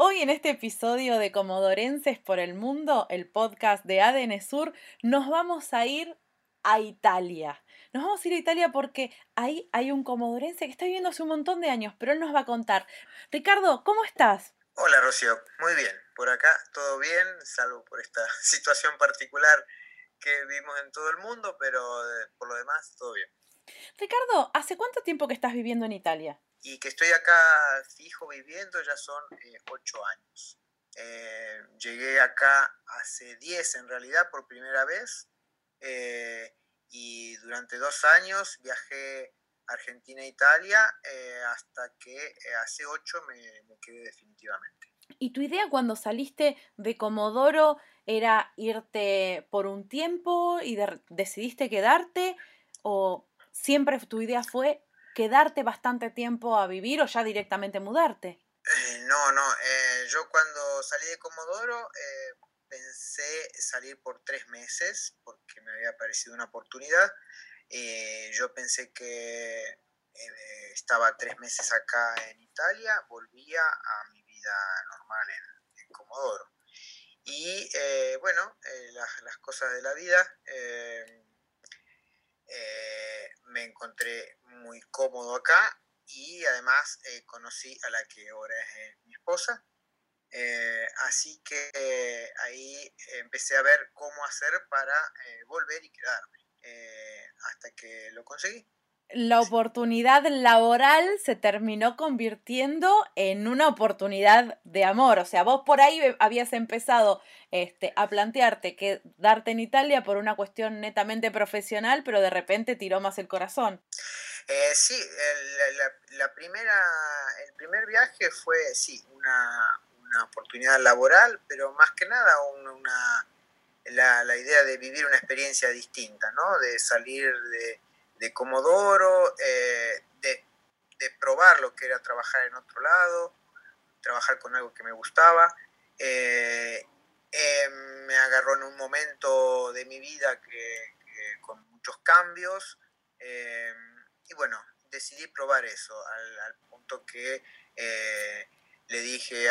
Hoy en este episodio de Comodorenses por el Mundo, el podcast de ADN Sur, nos vamos a ir a Italia. Nos vamos a ir a Italia porque ahí hay un comodorense que está viviendo hace un montón de años, pero él nos va a contar. Ricardo, ¿cómo estás? Hola Rocío, muy bien. Por acá todo bien, salvo por esta situación particular que vivimos en todo el mundo, pero eh, por lo demás todo bien. Ricardo, ¿hace cuánto tiempo que estás viviendo en Italia? Y que estoy acá fijo viviendo ya son eh, ocho años. Eh, llegué acá hace diez en realidad por primera vez eh, y durante dos años viajé Argentina e Italia hasta que hace ocho me, quedé definitivamente. ¿Y tu idea cuando saliste de Comodoro era irte por un tiempo y decidiste quedarte o siempre tu idea fue quedarte bastante tiempo a vivir o ya directamente mudarte? Eh, no, no. Eh, yo cuando salí de Comodoro eh, pensé salir por tres meses porque me había parecido una oportunidad. yo pensé que estaba tres meses acá en Italia, volvía a mi vida normal en, Comodoro. Y bueno, las, las, cosas de la vida eh, me encontré muy cómodo acá y además eh, conocí a la que ahora es eh, mi esposa. así que ahí empecé a ver cómo hacer para volver y quedarme hasta que lo conseguí la oportunidad laboral se terminó convirtiendo en una oportunidad de amor. O sea, vos por ahí habías empezado este, a plantearte que darte en Italia por una cuestión netamente profesional, pero de repente tiró más el corazón. Eh, sí, la, primera, el primer viaje fue, sí, una, una oportunidad laboral, pero más que nada una, la, la idea de vivir una experiencia distinta, ¿no? De salir de de Comodoro, eh, de, probar lo que era trabajar en otro lado, trabajar con algo que me gustaba. Eh, eh, me agarró en un momento de mi vida que, con muchos cambios y bueno, decidí probar eso al, punto que le dije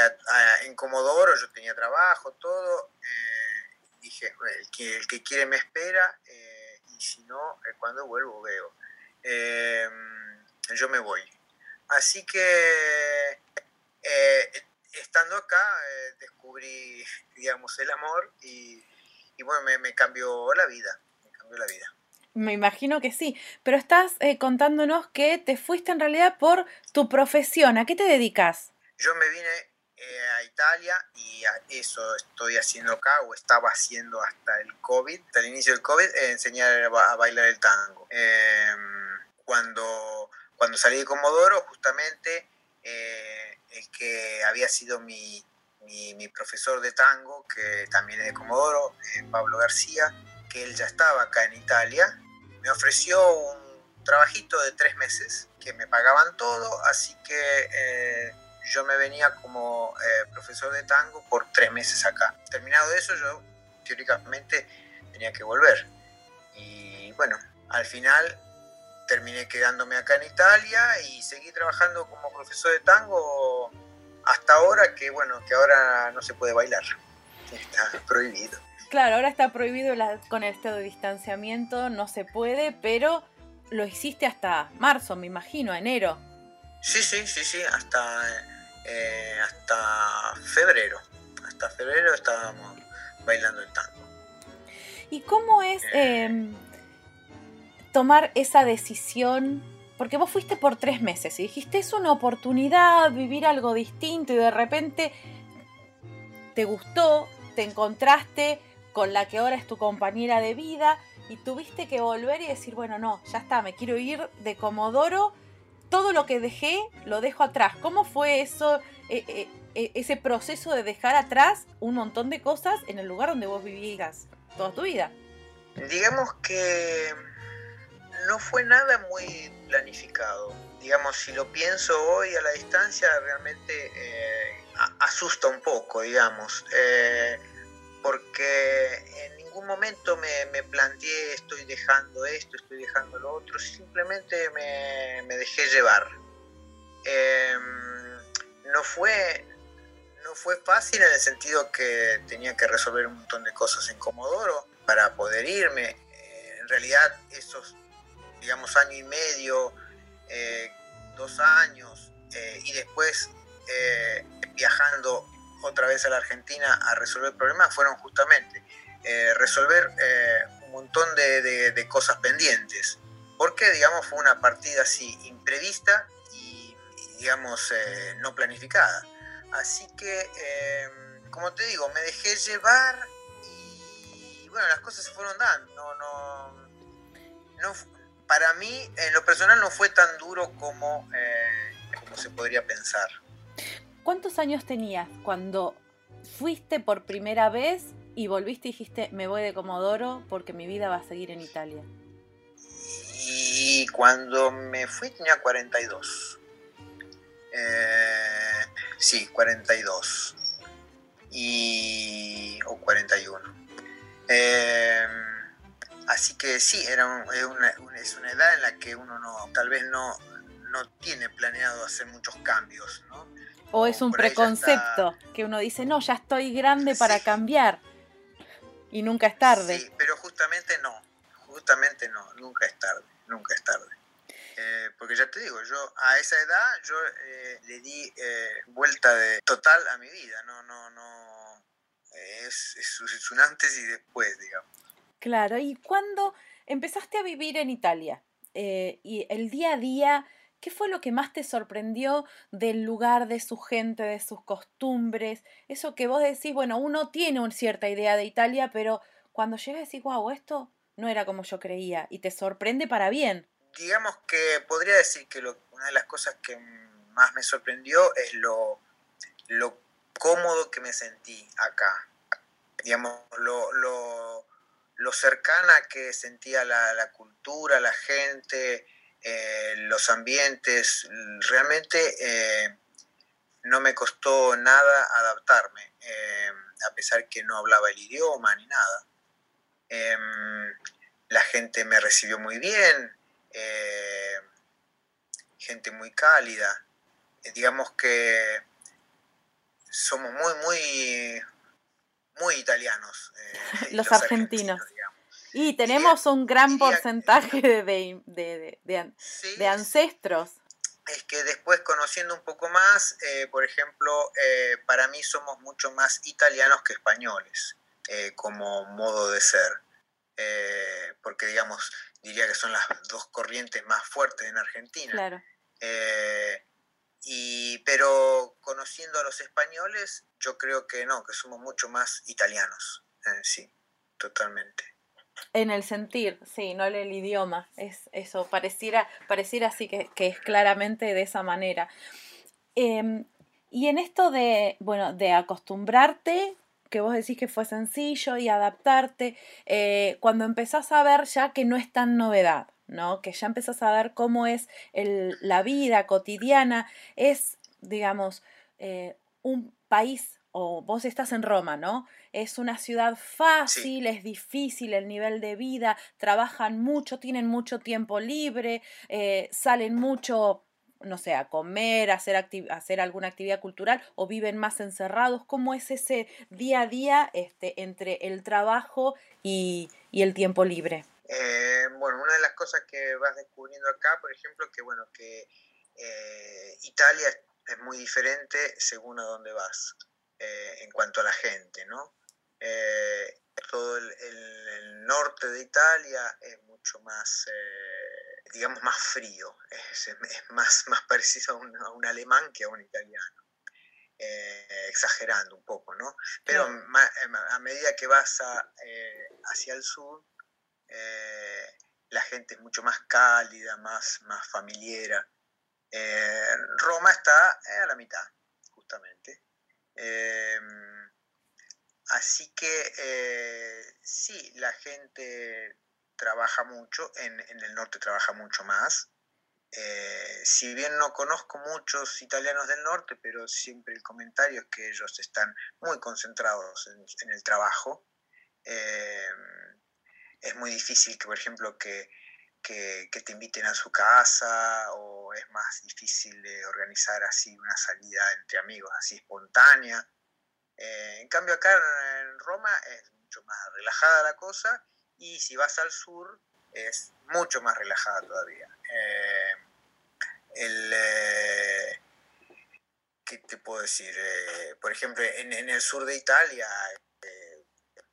en Comodoro, yo tenía trabajo, todo, dije, el que, el que quiere me espera y si no, eh, cuando vuelvo veo. Em, yo me voy. Así que eh, estando acá eh, descubrí, digamos, el amor y, bueno, me, cambió la vida, me cambió la vida. Me imagino que sí, pero estás contándonos que te fuiste en realidad por tu profesión. ¿A qué te dedicas? Yo me vine eh, a Italia y eso estoy haciendo acá o estaba haciendo hasta el COVID, hasta el inicio del COVID, eh, enseñar a bailar el tango. Em, cuando, cuando salí de Comodoro, justamente eh, el que había sido mi, mi, mi, profesor de tango, que también es de Comodoro, Pablo García, que él ya estaba acá en Italia, me ofreció un trabajito de tres meses, que me pagaban todo, así que yo me venía como eh, profesor de tango por tres meses acá. Terminado eso, yo teóricamente tenía que volver. Y bueno, al final terminé quedándome acá en Italia y seguí trabajando como profesor de tango hasta ahora, que bueno, que ahora no se puede bailar. Está prohibido. Claro, ahora está prohibido con el estado de distanciamiento, no se puede, pero lo hiciste hasta marzo, me imagino, enero. Sí, sí, sí, sí, hasta eh, hasta febrero. Hasta febrero estábamos bailando el tango. ¿Y cómo es eh. em, tomar esa decisión? Porque vos fuiste por tres meses y dijiste es una oportunidad, vivir algo distinto y de repente te gustó, te encontraste con la que ahora es tu compañera de vida y tuviste que volver y decir, bueno, no, ya está, me quiero ir de Comodoro todo lo que dejé lo dejo atrás. ¿Cómo fue eso? Eh, eh, e, ese proceso de dejar atrás un montón de cosas en el lugar donde vos vivías toda tu vida. Digamos que no fue nada muy planificado. Digamos, si lo pienso hoy a la distancia, realmente eh, asusta un poco, digamos, eh, porque ningún momento me, planteé estoy dejando esto, estoy dejando lo otro, simplemente me, dejé llevar. Em, no fue no fue fácil en el sentido que tenía que resolver un montón de cosas en Comodoro para poder irme. Eh, en realidad esos, digamos, año y medio, eh, dos años, y después viajando otra vez a la Argentina a resolver problemas fueron justamente eh, resolver eh, un montón de, cosas pendientes, porque digamos fue una partida así imprevista y, digamos eh, no planificada. Así que, como te digo, me dejé llevar y bueno, las cosas se fueron dando. No, no, no, para mí, en lo personal, no fue tan duro como, como se podría pensar. ¿Cuántos años tenías cuando fuiste por primera vez y volviste y dijiste, me voy de Comodoro porque mi vida va a seguir en Italia? Y cuando me fui tenía 42. Eh, sí, 42. Y, o 41. Eh, así que sí, era es, una, es, una, edad en la que uno no, tal vez no, no tiene planeado hacer muchos cambios, ¿no? O es un preconcepto que uno dice, no, ya estoy grande para cambiar. Y nunca es tarde. Sí, pero justamente no. Justamente no. Nunca es tarde. Nunca es tarde. Eh, porque ya te digo, yo a esa edad yo eh, le di eh, vuelta de total a mi vida. No, no, no. Es, es, un antes y después, digamos. Claro. ¿Y cuándo empezaste a vivir en Italia? y el día a día ¿Qué fue lo que más te sorprendió del lugar, de su gente, de sus costumbres? Eso que vos decís, bueno, uno tiene una cierta idea de Italia, pero cuando llegas decís, wow, esto no era como yo creía y te sorprende para bien. Digamos que podría decir que una de las cosas que más me sorprendió es lo, lo cómodo que me sentí acá. Digamos, lo, lo, lo cercana que sentía la, la cultura, la gente, eh, los ambientes, realmente eh, no me costó nada adaptarme, eh, a pesar que no hablaba el idioma ni nada. Em, la gente me recibió muy bien, gente muy cálida. digamos que somos muy, muy, muy italianos. los, argentinos. Y tenemos un gran porcentaje de, de, ancestros. Es que después conociendo un poco más, eh, por ejemplo, eh, para mí somos mucho más italianos que españoles, eh, como modo de ser. porque, digamos, diría que son las dos corrientes más fuertes en Argentina. Claro. y, pero conociendo a los españoles, yo creo que no, que somos mucho más italianos. sí, totalmente. En el sentir, sí, no el idioma. Es eso, pareciera, pareciera así que, es claramente de esa manera. Em, y en esto de, bueno, de acostumbrarte, que vos decís que fue sencillo y adaptarte, eh, cuando empezás a ver ya que no es tan novedad, ¿no? Que ya empezás a ver cómo es el, la vida cotidiana, es, digamos, eh, un país, o vos estás en Roma, ¿no? es una ciudad fácil, es difícil el nivel de vida, trabajan mucho, tienen mucho tiempo libre, eh, salen mucho, no sé, a comer, a hacer, hacer alguna actividad cultural o viven más encerrados. ¿Cómo es ese día a día este, entre el trabajo y, el tiempo libre? Eh, bueno, una de las cosas que vas descubriendo acá, por ejemplo, que bueno, que eh, Italia es muy diferente según a dónde vas. En cuanto a la gente, ¿no? Eh, todo el, norte de Italia es mucho más, eh, digamos, más frío, es, más, más parecido a un, alemán que a un italiano. Eh, exagerando un poco, ¿no? Pero a medida que vas hacia el sur, la gente es mucho más cálida, más, más familiar. Roma está a la mitad, justamente. Em, así que eh, sí, la gente trabaja mucho, en, el norte trabaja mucho más. Eh, si bien no conozco muchos italianos del norte, pero siempre el comentario es que ellos están muy concentrados en, el trabajo. Em, es muy difícil que, por ejemplo, que, te inviten a su casa o es más difícil de organizar así una salida entre amigos así espontánea. Eh, en cambio acá en Roma es mucho más relajada la cosa y si vas al sur es mucho más relajada todavía. Eh, el, eh, ¿Qué te puedo decir? por ejemplo, en, el sur de Italia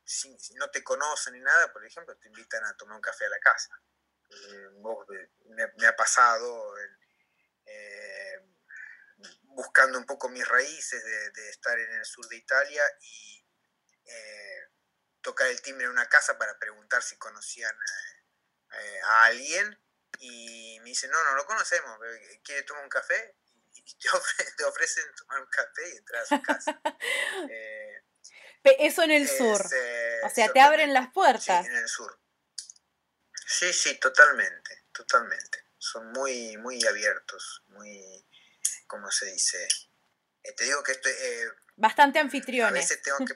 si, no te conocen ni nada, por ejemplo, te invitan a tomar un café a la casa. Eh, me, ha pasado eh, buscando un poco mis raíces de, estar en el sur de Italia y eh, tocar el timbre en una casa para preguntar si conocían a alguien y me dicen, no, no lo conocemos, ¿quiere tomar un café? Y te, ofrecen tomar un café y entrar a su casa. Eso en el sur. o sea, te abren las puertas. Sí, en el sur. Sí, sí, totalmente, totalmente. Son muy, muy abiertos, muy, ¿cómo se dice? Eh, te digo que estoy... Eh, Bastante anfitriones. A veces tengo que...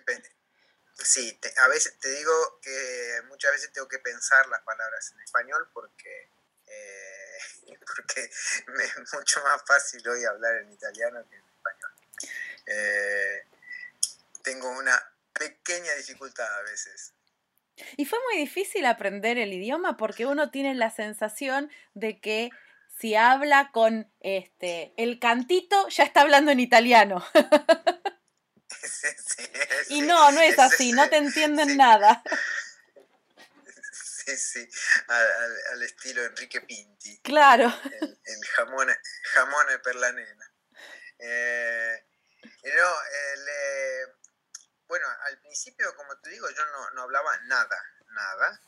sí, a veces te digo que muchas veces tengo que pensar las palabras en español porque... Eh, porque me es mucho más fácil hoy hablar en italiano que en español. tengo una pequeña dificultad a veces. Y fue muy difícil aprender el idioma porque uno tiene la sensación de que si habla con este el cantito ya está hablando en italiano. y no, no es así, no te entienden nada. Sí, sí, al, estilo Enrique Pinti. Claro. El, jamón, jamón per la nena. Eh, no, el, eh, bueno, al principio, como te digo, yo no, hablaba nada, nada.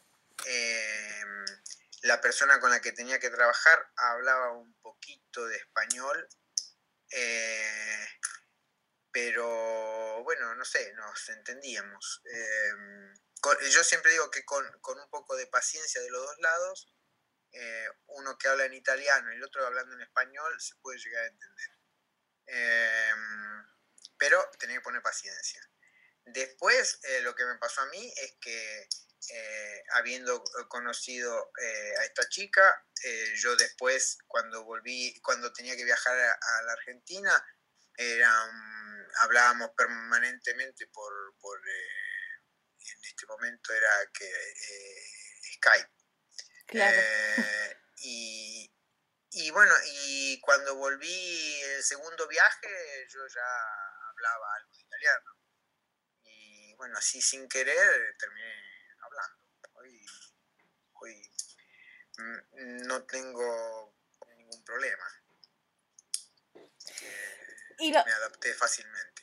Em, la persona con la que tenía que trabajar hablaba un poquito de español, eh, pero bueno, no sé, nos entendíamos. Em, yo siempre digo que con, un poco de paciencia de los dos lados, eh, uno que habla en italiano y el otro hablando en español, se puede llegar a entender. Em, pero tenía que poner paciencia. Después, eh, lo que me pasó a mí es que, eh, habiendo conocido eh, a esta chica, yo después, cuando volví, cuando tenía que viajar a, la Argentina, hablábamos permanentemente por, en este momento era que Skype. Claro. y, y bueno, y cuando volví el segundo viaje, yo ya hablaba algo de italiano bueno, así sin querer terminé hablando. Hoy, hoy mm, no tengo ningún problema. me adapté fácilmente.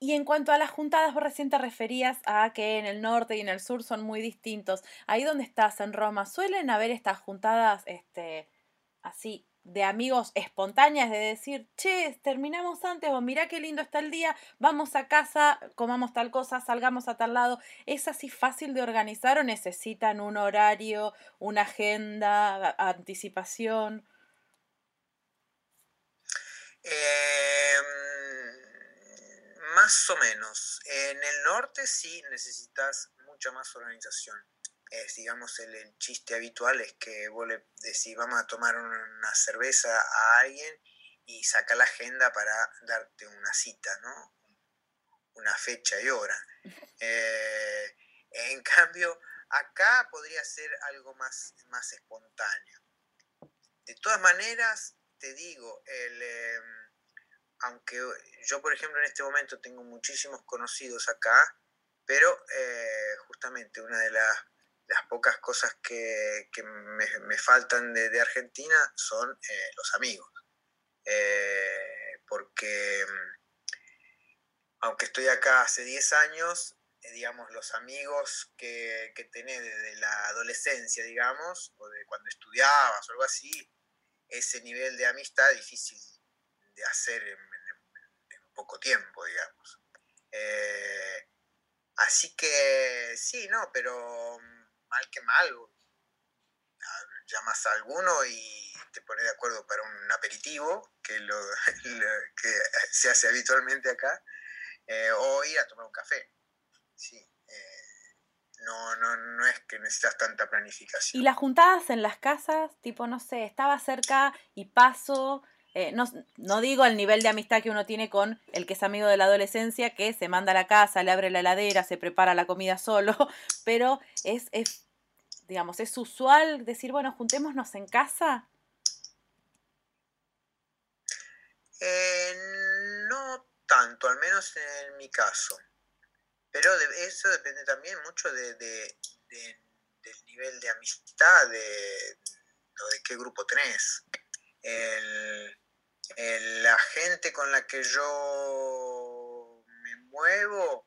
Y en cuanto a las juntadas, vos recién te referías a que en el norte y en el sur son muy distintos. Ahí donde estás, en Roma, ¿suelen haber estas juntadas este, así de amigos espontáneas, de decir, che, terminamos antes o mirá qué lindo está el día, vamos a casa, comamos tal cosa, salgamos a tal lado. ¿Es así fácil de organizar o necesitan un horario, una agenda, anticipación? Em, más o menos. En el norte sí necesitas mucha más organización es, digamos, el, chiste habitual es que vos le decís, vamos a tomar una cerveza a alguien y saca la agenda para darte una cita, ¿no? Una fecha y hora. Eh, en cambio, acá podría ser algo más, más espontáneo. De todas maneras, te digo, el, em, aunque yo, por ejemplo, en este momento tengo muchísimos conocidos acá, pero eh, justamente una de las las pocas cosas que, me, faltan de, Argentina son eh, los amigos. Eh, porque mm, aunque estoy acá hace 10 años, eh, digamos, los amigos que, que tenés desde la adolescencia, digamos, o de cuando estudiabas o algo así, ese nivel de amistad difícil de hacer en, poco tiempo, digamos. así que sí, no, pero mal que mal, llamas a alguno y te pones de acuerdo para un aperitivo, que, lo, que se hace habitualmente acá, eh, o ir a tomar un café. Sí, eh, no, no, no es que necesitas tanta planificación. ¿Y las juntadas en las casas? Tipo, no sé, estaba cerca y paso... Eh, no, no, digo el nivel de amistad que uno tiene con el que es amigo de la adolescencia, que se manda a la casa, le abre la heladera, se prepara la comida solo, pero es, es digamos, ¿es usual decir, bueno, juntémonos en casa? Eh, no tanto, al menos en mi caso. Pero eso depende también mucho de, del nivel de amistad, de, de qué grupo tenés. la gente con la que yo me muevo,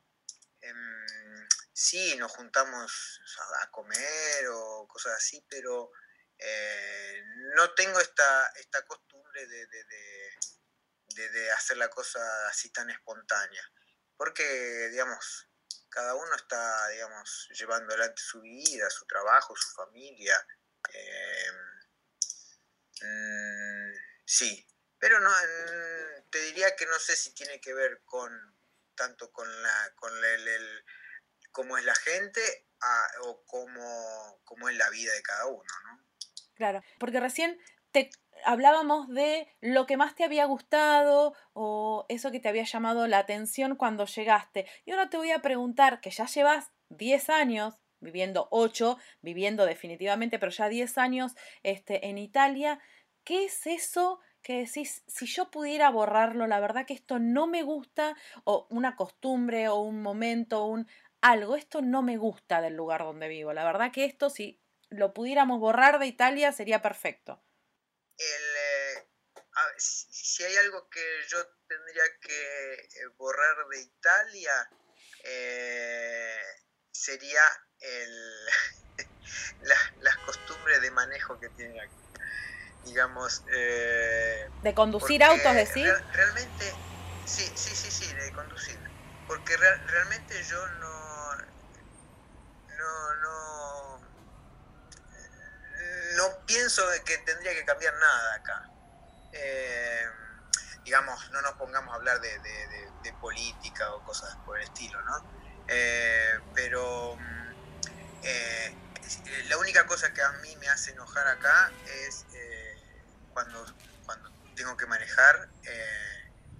sí, nos juntamos a comer o cosas así, pero eh, no tengo esta, esta costumbre de, de, hacer la cosa así tan espontánea. Porque, digamos, cada uno está, digamos, llevando adelante su vida, su trabajo, su familia. Eh, mm, sí, pero no, te diría que no sé si tiene que ver con tanto con la con el cómo es la gente o cómo, cómo, es la vida de cada uno, ¿no? Claro, porque recién te hablábamos de lo que más te había gustado o eso que te había llamado la atención cuando llegaste. Y ahora te voy a preguntar, que ya llevas 10 años, viviendo 8, viviendo definitivamente, pero ya 10 años este, en Italia, ¿qué es eso que decís, si yo pudiera borrarlo, la verdad que esto no me gusta, o una costumbre, o un momento, un algo, esto no me gusta del lugar donde vivo. La verdad que esto, si lo pudiéramos borrar de Italia, sería perfecto. Eh, si hay algo que yo tendría que eh, borrar de Italia, eh, sería el, las costumbres de manejo que tienen aquí. Digamos. de conducir autos, decir. realmente, sí, sí, sí, sí, de conducir. Porque realmente yo no, no, no pienso que tendría que cambiar nada acá. Eh, digamos, no nos pongamos a hablar de, política o cosas por el estilo, ¿no? Eh, pero eh, la única cosa que a mí me hace enojar acá es cuando, cuando tengo que manejar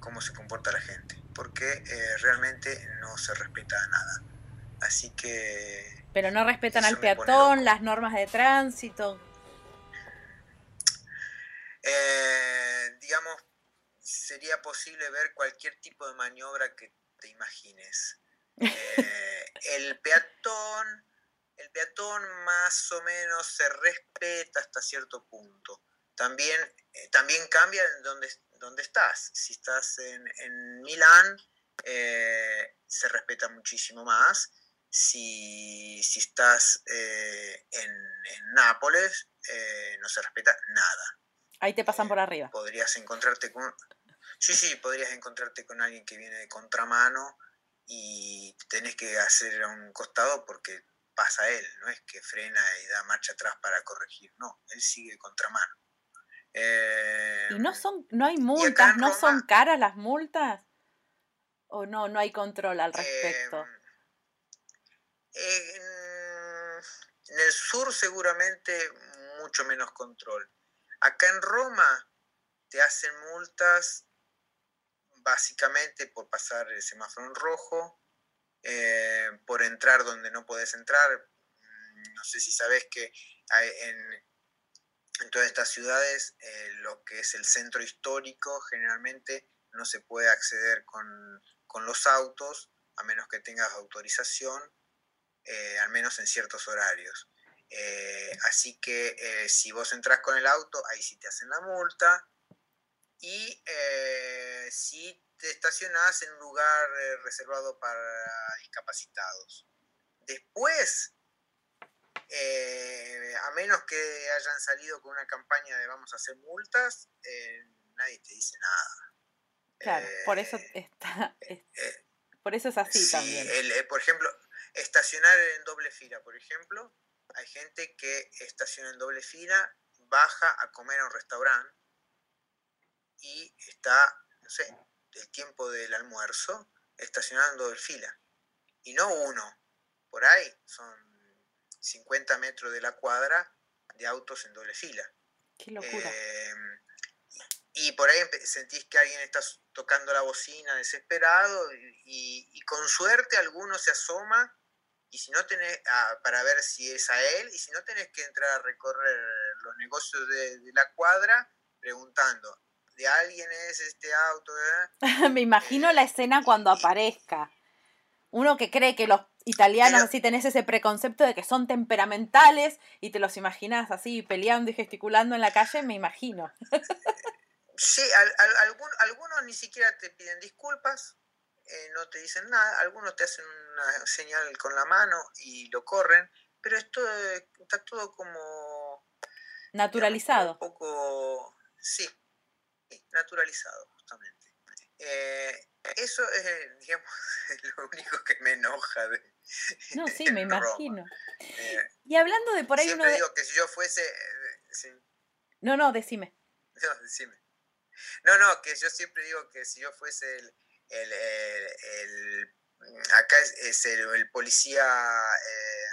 cómo se comporta la gente, porque realmente no se respeta nada. Así que pero no respetan al peatón, las normas de tránsito. Eh, digamos, sería posible ver cualquier tipo de maniobra que te imagines. Eh, el peatón, el peatón más o menos se respeta hasta cierto punto. También, eh, también cambia en donde, donde estás. Si estás en, en Milán, se respeta muchísimo más si, estás eh, en, Nápoles, no se respeta nada. Ahí te pasan por eh, arriba. Podrías encontrarte con... Sí, sí, podrías encontrarte con alguien que viene de contramano y tenés que hacer a un costado porque pasa él, no es que frena y da marcha atrás para corregir, no, él sigue contramano. ¿Y no son, no hay multas, no son caras las multas? ¿O no, no hay control al respecto? En, el sur seguramente mucho menos control. Acá en Roma te hacen multas básicamente por pasar el semáforo en rojo, eh, por entrar donde no puedes entrar. Mm, no sé si sabes que en, todas estas ciudades eh, lo que es el centro histórico generalmente no se puede acceder con, con los autos a menos que tengas autorización eh, al menos en ciertos horarios. Eh, así que eh, si vos entras con el auto, ahí sí te hacen la multa. Y si te estacionás en un lugar reservado para discapacitados. Después, a menos que hayan salido con una campaña de vamos a hacer multas, nadie te dice nada. Claro, por eso está, por eso es así también. por ejemplo, estacionar en doble fila, por ejemplo, hay gente que estaciona en doble fila, baja a comer a un restaurante y está, no sé, el tiempo del almuerzo estacionando en doble fila. Y no uno, por ahí son 50 metros de la cuadra de autos en doble fila. Qué locura. Em, y por ahí sentís que alguien está tocando la bocina desesperado y, con suerte alguno se asoma y si no tenés para ver si es a él y si no tenés que entrar a recorrer los negocios de, la cuadra preguntando de alguien es este auto me imagino la escena cuando aparezca uno que cree que los italianos así tenés ese preconcepto de que son temperamentales y te los imaginas así peleando y gesticulando en la calle, me imagino. Sí, algunos ni siquiera te piden disculpas, eh, no te dicen nada, algunos te hacen una señal con la mano y lo corren, pero esto está todo como... Naturalizado. un poco... Sí, naturalizado, justamente. Eh, eso es, digamos, lo único que me enoja de... No, sí, me imagino. Eh, y hablando de por ahí... Siempre digo que si yo fuese... No, no, decime. No, decime. No, no, que yo siempre digo que si yo fuese el, el, el, acá es, el, policía eh,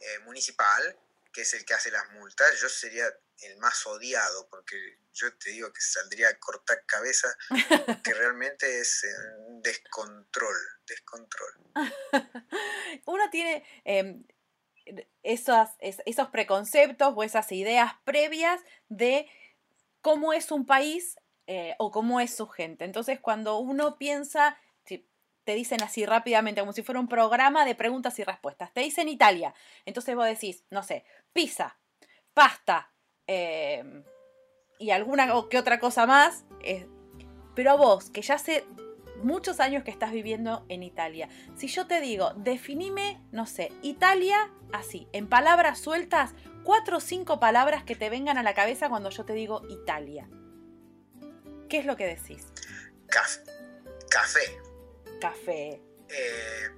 eh, municipal, que es el que hace las multas, yo sería el más odiado, porque yo te digo que saldría a cortar cabeza, que realmente es un descontrol, descontrol. Uno tiene em, esos, esos preconceptos o esas ideas previas de cómo es un país eh, o cómo es su gente. Entonces, cuando uno piensa, te dicen así rápidamente, como si fuera un programa de preguntas y respuestas, te dicen Italia. Entonces vos decís, no sé, pizza, pasta em, y alguna que otra cosa más. pero a vos, que ya hace muchos años que estás viviendo en Italia, si yo te digo, definime, no sé, Italia así, en palabras sueltas, cuatro o cinco palabras que te vengan a la cabeza cuando yo te digo Italia. ¿Qué es lo que decís? Café. Café. Eh,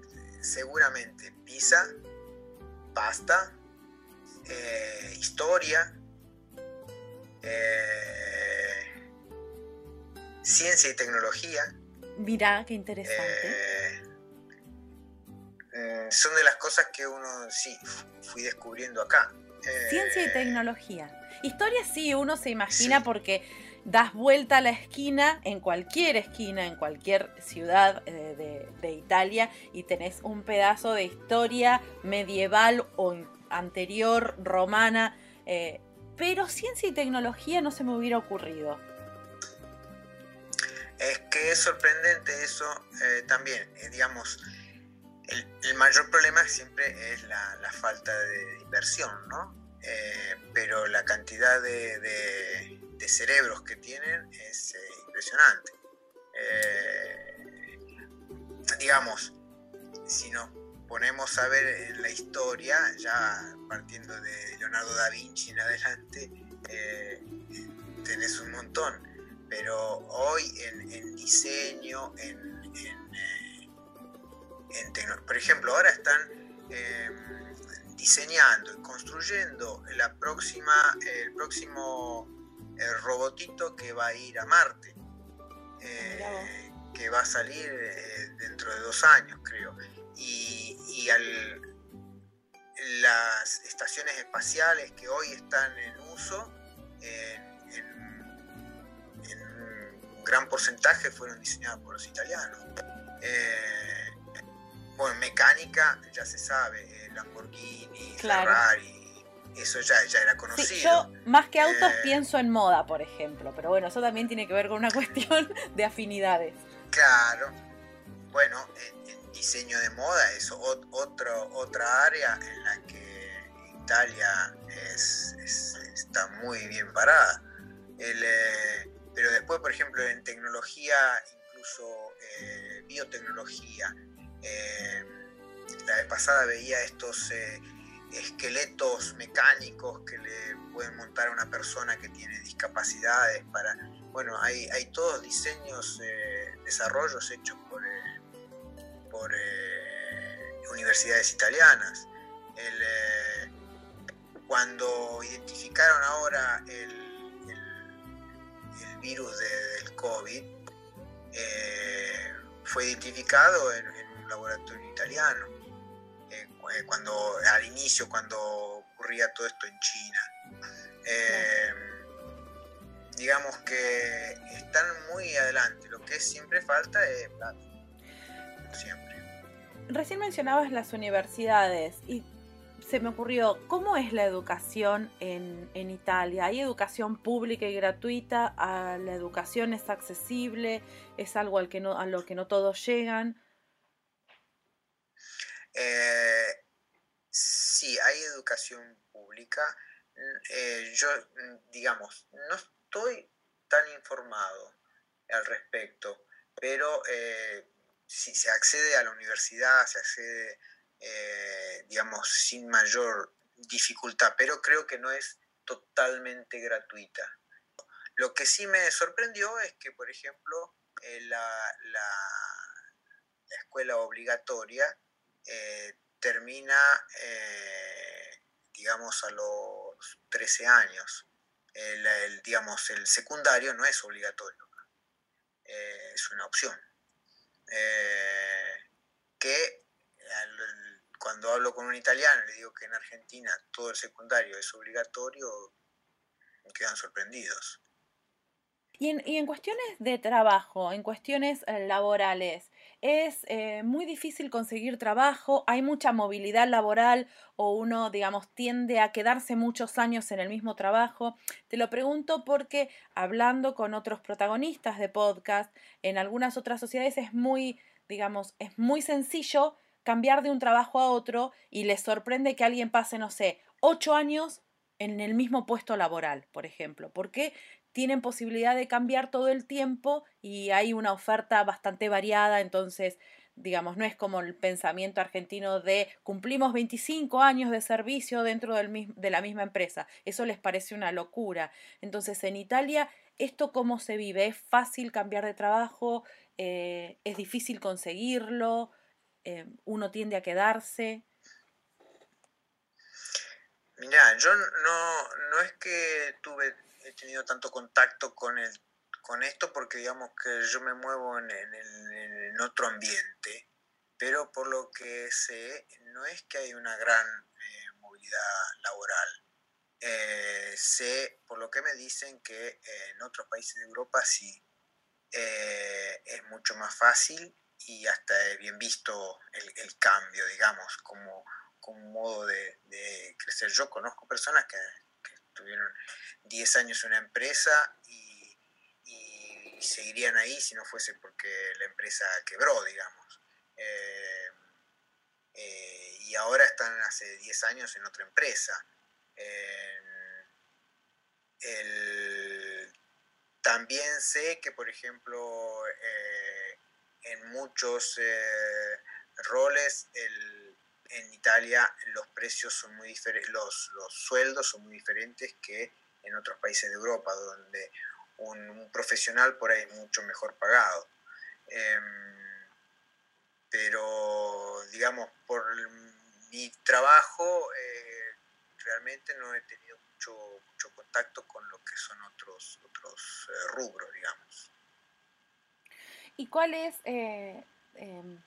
seguramente pizza, pasta, eh, historia, eh, ciencia y tecnología. Mirá, qué interesante. son de las cosas que uno sí fui descubriendo acá. Ciencia y tecnología. Historia sí, uno se imagina porque das vuelta a la esquina, en cualquier esquina, en cualquier ciudad eh, de, Italia, y tenés un pedazo de historia medieval o anterior, romana. Eh, pero ciencia y tecnología no se me hubiera ocurrido. Es que es sorprendente eso eh, también, digamos, el, mayor problema siempre es la, falta de inversión, ¿no? Eh, pero la cantidad de, cerebros que tienen es eh, impresionante. Eh, digamos, si nos ponemos a ver en la historia, ya partiendo de Leonardo da Vinci en adelante, tenés un montón. Pero hoy en, diseño, en, por ejemplo, ahora están diseñando y construyendo la próxima, el próximo robotito que va a ir a Marte, eh, que va a salir eh, dentro de dos años, creo. Y, las estaciones espaciales que hoy están en uso, en, un gran porcentaje fueron diseñadas por los italianos. Eh, bueno, mecánica ya se sabe, eh, Lamborghini, Ferrari, eso ya, era conocido. yo más que autos eh, pienso en moda, por ejemplo, pero bueno, eso también tiene que ver con una cuestión de afinidades. Claro, bueno, en, diseño de moda es otro, otra área en la que Italia está muy bien parada. Eh, pero después, por ejemplo, en tecnología, incluso biotecnología, eh, la vez pasada veía estos eh, esqueletos mecánicos que le pueden montar a una persona que tiene discapacidades para... bueno, hay, hay todos diseños, desarrollos hechos por, por universidades italianas. cuando identificaron ahora el, el, virus del COVID, fue identificado en, un laboratorio italiano, eh, cuando, al inicio, cuando ocurría todo esto en China. Eh, digamos que están muy adelante, lo que siempre falta es plata, siempre. Recién mencionabas las universidades y se me ocurrió, ¿cómo es la educación en, Italia? ¿Hay educación pública y gratuita? ¿La educación es accesible? ¿Es algo al que no, a lo que no todos llegan? Eh, sí, hay educación pública. Eh, yo, digamos, no estoy tan informado al respecto, pero eh, si se accede a la universidad, se accede digamos, sin mayor dificultad, pero creo que no es totalmente gratuita. Lo que sí me sorprendió es que, por ejemplo, eh, la, escuela obligatoria eh, termina, digamos, a los 13 años. El, digamos, el secundario no es obligatorio, es una opción. que cuando hablo con un italiano y le digo que en Argentina todo el secundario es obligatorio, quedan sorprendidos. Y en, cuestiones de trabajo, en cuestiones eh, laborales, es eh, muy difícil conseguir trabajo, hay mucha movilidad laboral o uno, digamos, tiende a quedarse muchos años en el mismo trabajo. Te lo pregunto porque hablando con otros protagonistas de podcast, en algunas otras sociedades es muy, digamos, es muy sencillo cambiar de un trabajo a otro y les sorprende que alguien pase, no sé, ocho años en el mismo puesto laboral, por ejemplo, porque tienen posibilidad de cambiar todo el tiempo y hay una oferta bastante variada, entonces, digamos, no es como el pensamiento argentino de cumplimos 25 años de servicio dentro del, de la misma empresa, eso les parece una locura. Entonces, en Italia, ¿esto cómo se vive? ¿Es fácil cambiar de trabajo? Eh, ¿Es difícil conseguirlo? Eh, uno tiende a quedarse? Mira, yo no, no es que tuve, he tenido tanto contacto con, el, con esto porque digamos que yo me muevo en, en, otro ambiente, pero por lo que sé, no es que hay una gran eh, movilidad laboral. Eh, sé, por lo que me dicen, que en otros países de Europa sí es mucho más fácil y hasta bien visto el, cambio, digamos, como, como modo de, crecer. Yo conozco personas que, tuvieron 10 años una empresa y, seguirían ahí si no fuese porque la empresa quebró, digamos. Eh, eh, y ahora están hace 10 años en otra empresa. también sé que, por ejemplo, eh, en muchos roles en Italia los precios son muy diferentes, los, sueldos son muy diferentes que en otros países de Europa, donde un, profesional por ahí es mucho mejor pagado. Em, pero, digamos, por mi trabajo eh, realmente no he tenido mucho, contacto con lo que son otros, otros eh, rubros, digamos. ¿Y cuáles, eh, em,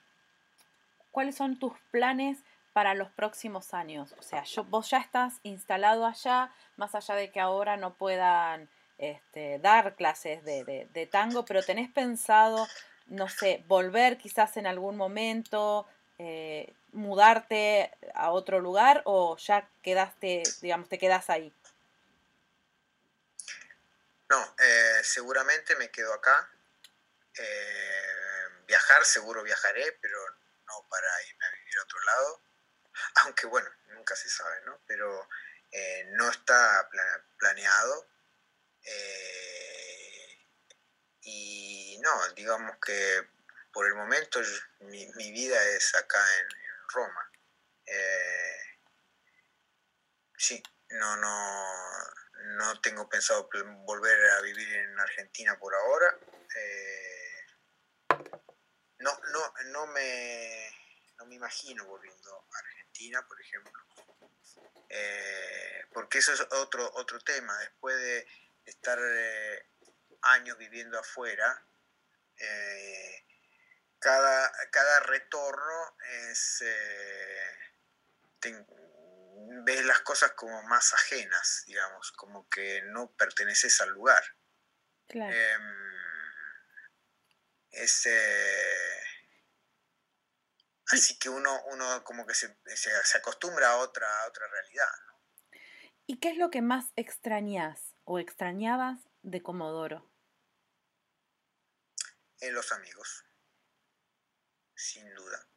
cuáles son tus planes para los próximos años? O sea, yo, vos ya estás instalado allá, más allá de que ahora no puedan este, dar clases de, tango, pero tenés pensado, no sé, volver quizás en algún momento, eh, mudarte a otro lugar o ya quedaste, digamos, te quedas ahí? No, eh, seguramente me quedo acá. Eh, viajar, seguro viajaré, pero no para irme a vivir a otro lado. Aunque bueno, nunca se sabe, ¿no? Pero eh, no está planeado. Eh, y no, digamos que por el momento mi, vida es acá en, Roma. sí, no, no, no tengo pensado volver a vivir en Argentina por ahora. Eh, no, no, no, me, no me imagino volviendo a Argentina, por ejemplo. Eh, porque eso es otro, otro tema. Después de estar eh, años viviendo afuera, cada, cada retorno es ves las cosas como más ajenas, digamos, como que no perteneces al lugar. Claro. Em, así que uno, uno como que se, se, acostumbra a otra, a otra realidad. ¿Y qué es lo que más extrañas o extrañabas de Comodoro? En los amigos, sin duda.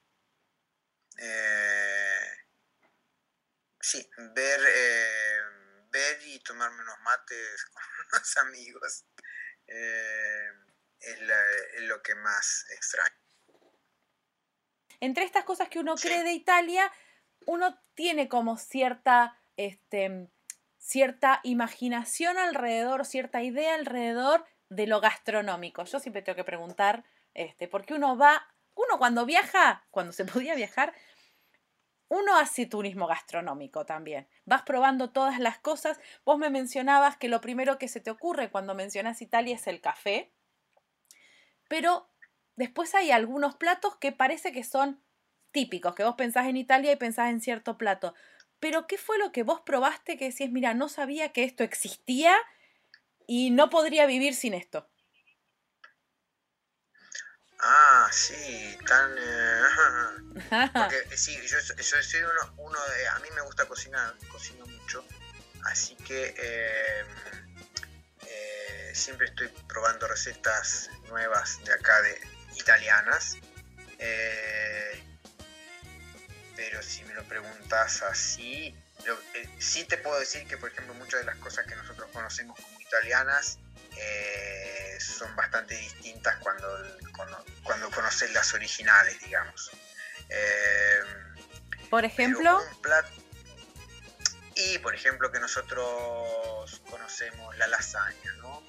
Eh, Sí, ver, eh, ver y tomarme unos mates con unos amigos eh, es, lo que más extraño. Entre estas cosas que uno cree de Italia, uno tiene como cierta, este, cierta imaginación alrededor, cierta idea alrededor de lo gastronómico. Yo siempre tengo que preguntar, este, porque uno va, uno cuando viaja, cuando se podía viajar, uno hace turismo gastronómico también. Vas probando todas las cosas. Vos me mencionabas que lo primero que se te ocurre cuando mencionas Italia es el café. Pero después hay algunos platos que parece que son típicos, que vos pensás en Italia y pensás en cierto plato. Pero ¿qué fue lo que vos probaste que decís, mira, no sabía que esto existía y no podría vivir sin esto? Ah, sí, tan... Eh, porque eh, sí, yo, soy uno, uno, de... A mí me gusta cocinar, cocino mucho, así que em, eh, siempre estoy probando recetas nuevas de acá, de italianas. pero si me lo preguntas así, sí te puedo decir que, por ejemplo, muchas de las cosas que nosotros conocemos como italianas eh, son bastante distintas cuando, cuando, conoces las originales, digamos. Eh, por ejemplo. y por ejemplo que nosotros conocemos la lasaña, ¿no?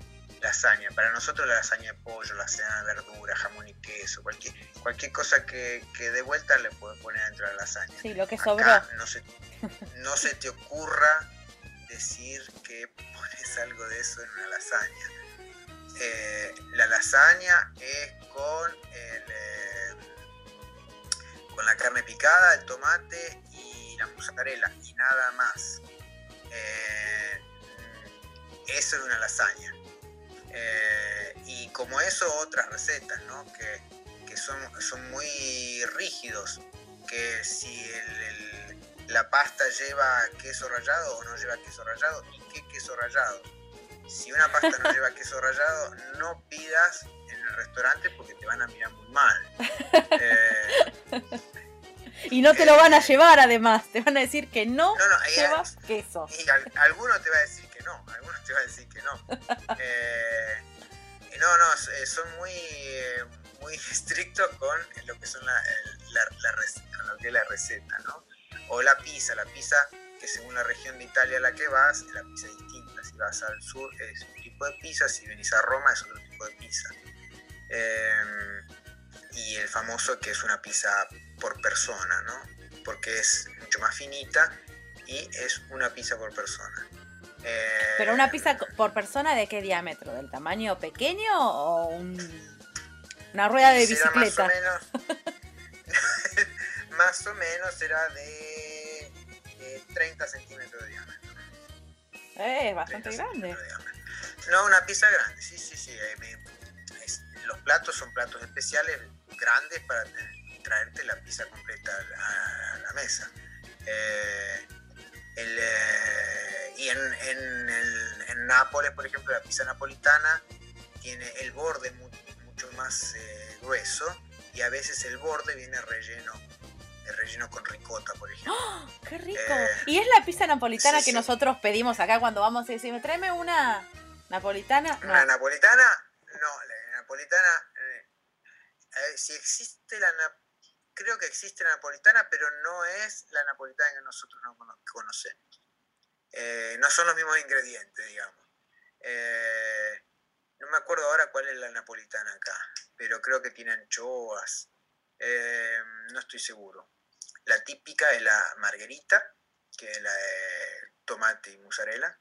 Lasaña, para nosotros la lasaña de pollo, la lasaña de verdura, jamón y queso, cualquier, cualquier cosa que, que de vuelta le puedes poner dentro de la lasaña. Sí, lo que sobró. No se, no se te ocurra decir que pones algo de eso en una lasaña. Eh, la lasaña es con, eh, con la carne picada, el tomate y la mozzarella y nada más. Eh, eso es una lasaña. Y como eso otras recetas, que, son, son muy rígidos, que si la pasta lleva queso rallado o no lleva queso rallado y qué queso rallado si una pasta no lleva queso rallado, no pidas en el restaurante porque te van a mirar muy mal. Eh, y no te lo van a llevar además, te van a decir que no, llevas queso. Y alguno te va a decir que no, algunos te va a decir que no. Eh, no, no, eh, son muy, muy estrictos con lo que son la, con lo que es la receta, ¿no? O la pizza, la pizza que según la región de Italia a la que vas, la pizza es distinta. Si vas al sur es un tipo de pizza, si venís a Roma es otro tipo de pizza. Em, y el famoso que es una pizza por persona, ¿no? Porque es mucho más finita y es una pizza por persona. ¿Pero una pizza por persona de qué diámetro? ¿Del tamaño pequeño o una rueda de bicicleta? Más o menos, más o menos será de 30 centímetros de diámetro. Eh, es bastante grande. No, una pizza grande, sí, sí, sí. Eh, los platos son platos especiales, grandes, para traerte la pizza completa a, la mesa. Eh, eh, y en, en, Nápoles, por ejemplo, la pizza napolitana tiene el borde mucho más grueso y a veces el borde viene relleno relleno con ricota, por ejemplo. ¡Oh, ¡Qué rico! Eh, y es la pizza napolitana que nosotros pedimos acá cuando vamos y decimos, tráeme una napolitana. ¿Una napolitana? No, la napolitana, eh, eh, si existe la creo que existe la napolitana, pero no es la napolitana que nosotros no conocemos. Eh, no son los mismos ingredientes, digamos. Eh, no me acuerdo ahora cuál es la napolitana acá, pero creo que tiene anchoas. Eh, no estoy seguro. La típica es la margarita, que es la de tomate y mozzarella.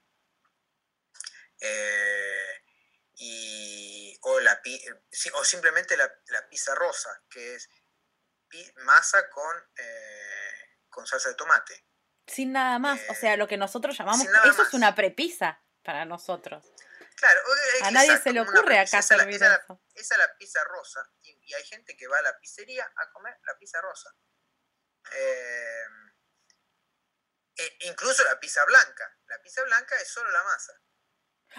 y, o, la, o simplemente la, pizza rosa, que es masa con, con salsa de tomate. Sin nada más, o sea, lo que nosotros llamamos, eso es una prepisa para nosotros. Claro, a nadie se le ocurre acá servir esa, eso. esa es la pizza rosa y, hay gente que va a la pizzería a comer la pizza rosa. Eh, e incluso la pizza blanca. La pizza blanca es solo la masa.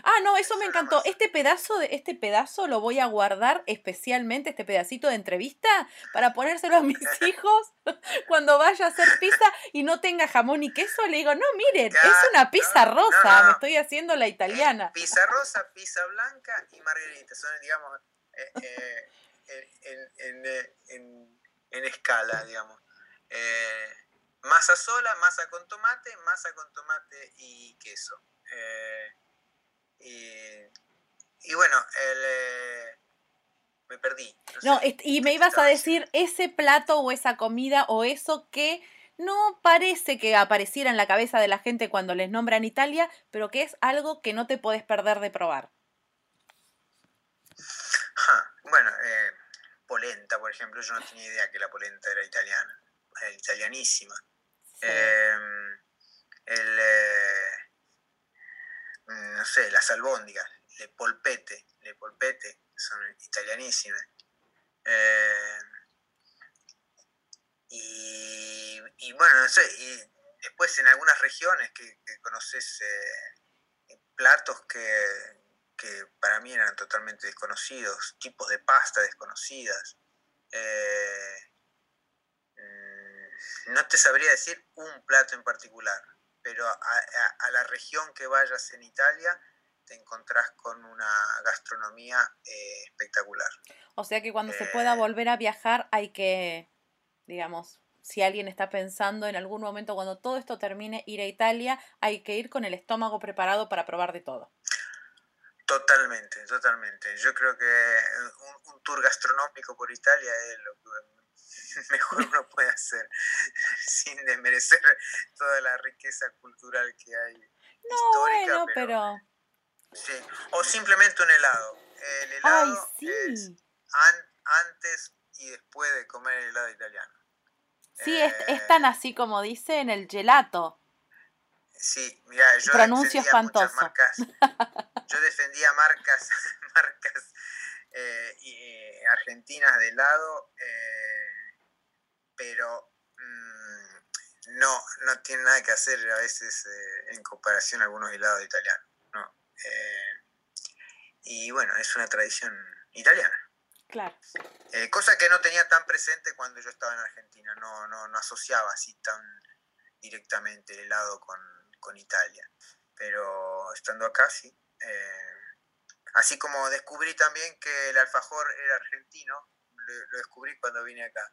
Ah, no, eso me encantó. Este pedazo de este pedazo lo voy a guardar especialmente este pedacito de entrevista para ponérselo a mis hijos cuando vaya a hacer pizza y no tenga jamón y queso. Le digo, "No, miren, es una pizza rosa, me estoy haciendo la italiana." Pizza rosa, pizza blanca y margarita, son digamos eh, eh, eh, en, escala, digamos. masa sola, masa con tomate, masa con tomate y queso. Y, bueno, eh, me perdí. No, y me ibas a decir ese plato o esa comida o eso que no parece que apareciera en la cabeza de la gente cuando les nombran Italia, pero que es algo que no te puedes perder de probar. bueno, eh, polenta, por ejemplo, yo no tenía idea que la polenta era italiana, era italianísima. Em, el, eh, no sé, las albóndigas, le polpete, le polpete, son italianísimas. Eh, y, bueno, no sé, y después en algunas regiones que, conoces eh, platos que, para mí eran totalmente desconocidos, tipos de pasta desconocidas. Eh, mm, no te sabría decir un plato en particular pero a, la región que vayas en Italia te encontrás con una gastronomía eh, espectacular. O sea que cuando se pueda eh, volver a viajar hay que, digamos, si alguien está pensando en algún momento cuando todo esto termine ir a Italia, hay que ir con el estómago preparado para probar de todo. Totalmente, totalmente. Yo creo que un, un tour gastronómico por Italia es lo que mejor uno puede hacer sin desmerecer toda la riqueza cultural que hay. No, bueno, pero, Sí, o simplemente un helado. El helado es antes y después de comer el helado italiano. Sí, es, es, tan eh, así como dice en el gelato. Sí, mira, yo Pronuncio espantoso. Marcas, yo defendía marcas, marcas eh, eh, argentinas de helado. Eh, pero mm, no, no tiene nada que hacer a veces eh, en comparación a algunos helados italianos. ¿no? Eh, y bueno, es una tradición italiana. Claro. Eh, cosa que no tenía tan presente cuando yo estaba en Argentina, no, no, no asociaba así tan directamente el helado con, con Italia. Pero estando acá sí. así como descubrí también que el alfajor era argentino, lo descubrí cuando vine acá.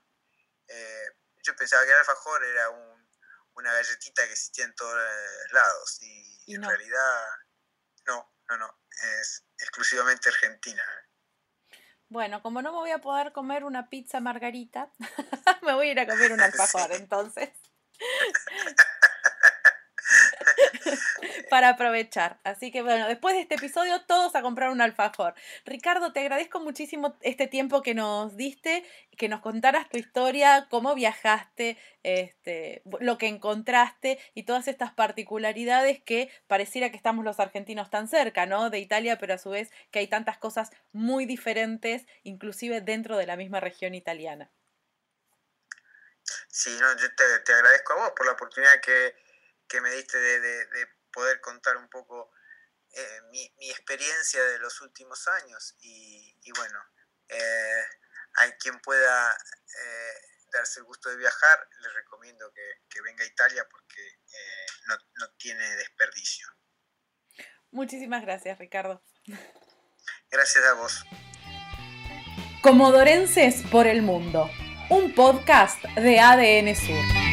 Eh, yo pensaba que el alfajor era una galletita que existía en todos lados y, en realidad no, no, no, es exclusivamente argentina. Bueno, como no me voy a poder comer una pizza margarita, me voy a ir a comer un alfajor entonces. para aprovechar. Así que bueno, después de este episodio todos a comprar un alfajor. Ricardo, te agradezco muchísimo este tiempo que nos diste, que nos contaras tu historia, cómo viajaste, este, lo que encontraste y todas estas particularidades que pareciera que estamos los argentinos tan cerca, ¿no? De Italia, pero a su vez que hay tantas cosas muy diferentes, inclusive dentro de la misma región italiana. Sí, no, yo te, agradezco a vos por la oportunidad que, me diste de poder contar un poco eh, mi, experiencia de los últimos años y, bueno, eh, hay quien pueda eh, darse el gusto de viajar, les recomiendo que, venga a Italia porque no, no tiene desperdicio. Muchísimas gracias, Ricardo. Gracias a vos. Comodorenses por el Mundo, un podcast de ADN Sur.